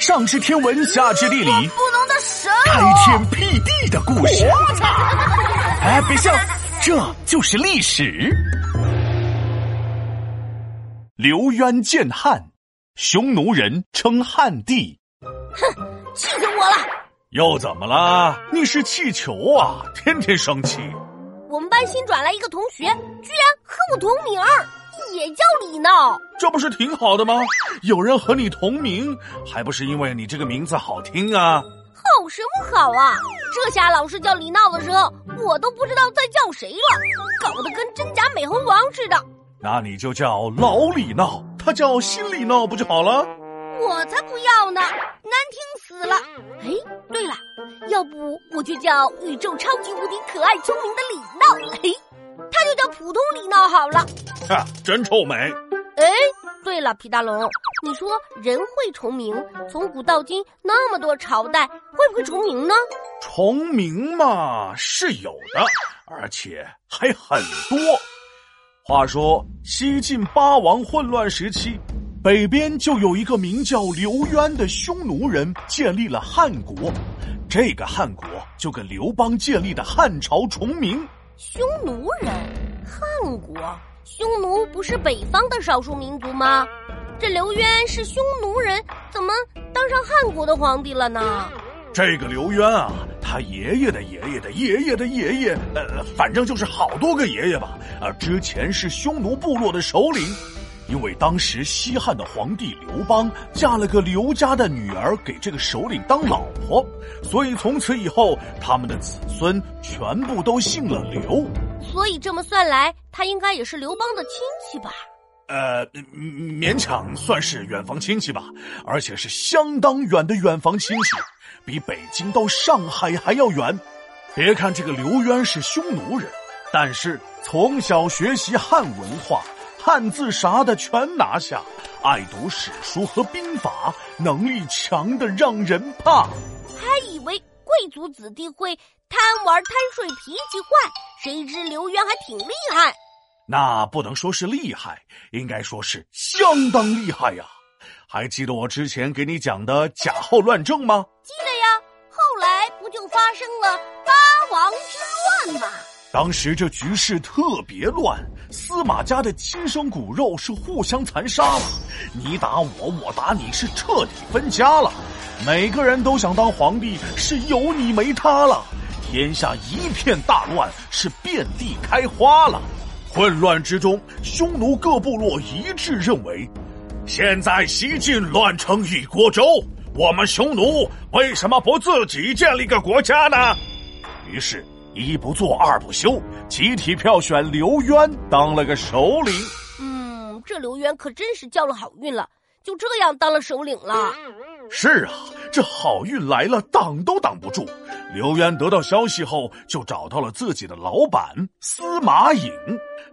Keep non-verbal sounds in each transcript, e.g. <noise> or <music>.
上知天文，下知地理，不能的神开天辟地的故事。我 <laughs> 操哎，别笑，这就是历史。刘渊建汉，匈奴人称汉帝。哼，气死我了！又怎么了？你是气球啊，天天生气。我们班新转来一个同学，居然和我同名儿。也叫李闹，这不是挺好的吗？有人和你同名，还不是因为你这个名字好听啊？好什么好啊？这下老师叫李闹的时候，我都不知道在叫谁了，搞得跟真假美猴王似的。那你就叫老李闹，他叫新李闹不就好了？我才不要呢，难听死了。哎，对了，要不我就叫宇宙超级无敌可爱聪明的李闹，嘿，他就叫普通李闹好了。哈，真臭美！哎，对了，皮大龙，你说人会重名，从古到今那么多朝代，会不会重名呢？重名嘛是有的，而且还很多。话说西晋八王混乱时期，北边就有一个名叫刘渊的匈奴人建立了汉国，这个汉国就跟刘邦建立的汉朝重名。匈奴人，汉国。匈奴不是北方的少数民族吗？这刘渊是匈奴人，怎么当上汉国的皇帝了呢？这个刘渊啊，他爷爷的爷爷的爷爷的爷爷，呃，反正就是好多个爷爷吧。呃，之前是匈奴部落的首领，因为当时西汉的皇帝刘邦嫁了个刘家的女儿给这个首领当老婆，所以从此以后，他们的子孙全部都姓了刘。所以这么算来，他应该也是刘邦的亲戚吧？呃，勉强算是远房亲戚吧，而且是相当远的远房亲戚，比北京到上海还要远。别看这个刘渊是匈奴人，但是从小学习汉文化，汉字啥的全拿下，爱读史书和兵法，能力强的让人怕。还以为贵族子弟会。贪玩贪睡，脾气坏，谁知刘渊还挺厉害。那不能说是厉害，应该说是相当厉害呀！还记得我之前给你讲的贾后乱政吗？记得呀。后来不就发生了八王之乱吗？当时这局势特别乱，司马家的亲生骨肉是互相残杀了，你打我，我打你，是彻底分家了。每个人都想当皇帝，是有你没他了。天下一片大乱，是遍地开花了。混乱之中，匈奴各部落一致认为，现在西晋乱成一锅粥，我们匈奴为什么不自己建立个国家呢？于是，一不做二不休，集体票选刘渊当了个首领。嗯，这刘渊可真是交了好运了，就这样当了首领了。是啊，这好运来了，挡都挡不住。刘渊得到消息后，就找到了自己的老板司马颖，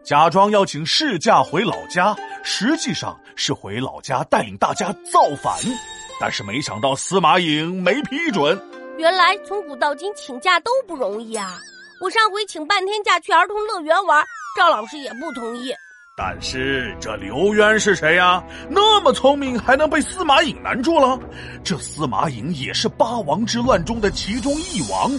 假装要请事假回老家，实际上是回老家带领大家造反。但是没想到司马颖没批准。原来从古到今请假都不容易啊！我上回请半天假去儿童乐园玩，赵老师也不同意。但是这刘渊是谁呀？那么聪明，还能被司马颖难住了？这司马颖也是八王之乱中的其中一王，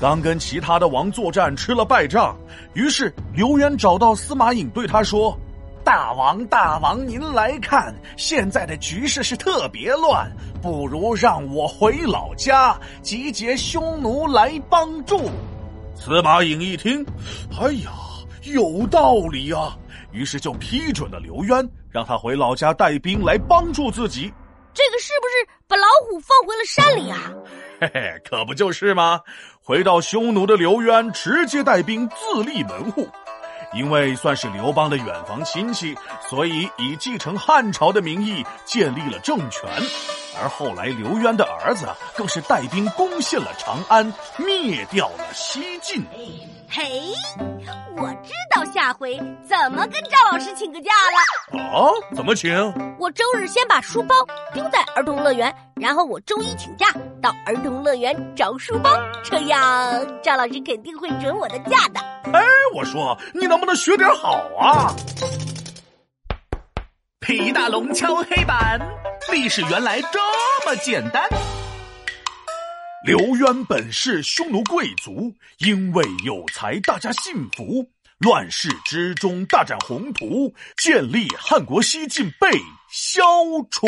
刚跟其他的王作战吃了败仗，于是刘渊找到司马颖，对他说：“大王，大王，您来看，现在的局势是特别乱，不如让我回老家，集结匈奴来帮助。”司马颖一听，哎呀，有道理呀！于是就批准了刘渊，让他回老家带兵来帮助自己。这个是不是把老虎放回了山里啊？嘿嘿，可不就是吗？回到匈奴的刘渊直接带兵自立门户，因为算是刘邦的远房亲戚，所以以继承汉朝的名义建立了政权。而后来刘渊的儿子更是带兵攻陷了长安，灭掉了西晋。嘿，我知道下回怎么跟赵老师请个假了。啊？怎么请？我周日先把书包丢在儿童乐园，然后我周一请假到儿童乐园找书包，这样赵老师肯定会准我的假的。哎，我说你能不能学点好啊？皮大龙敲黑板。历史原来这么简单。刘渊本是匈奴贵族，因为有才，大家信服。乱世之中大展宏图，建立汉国西晋被消除。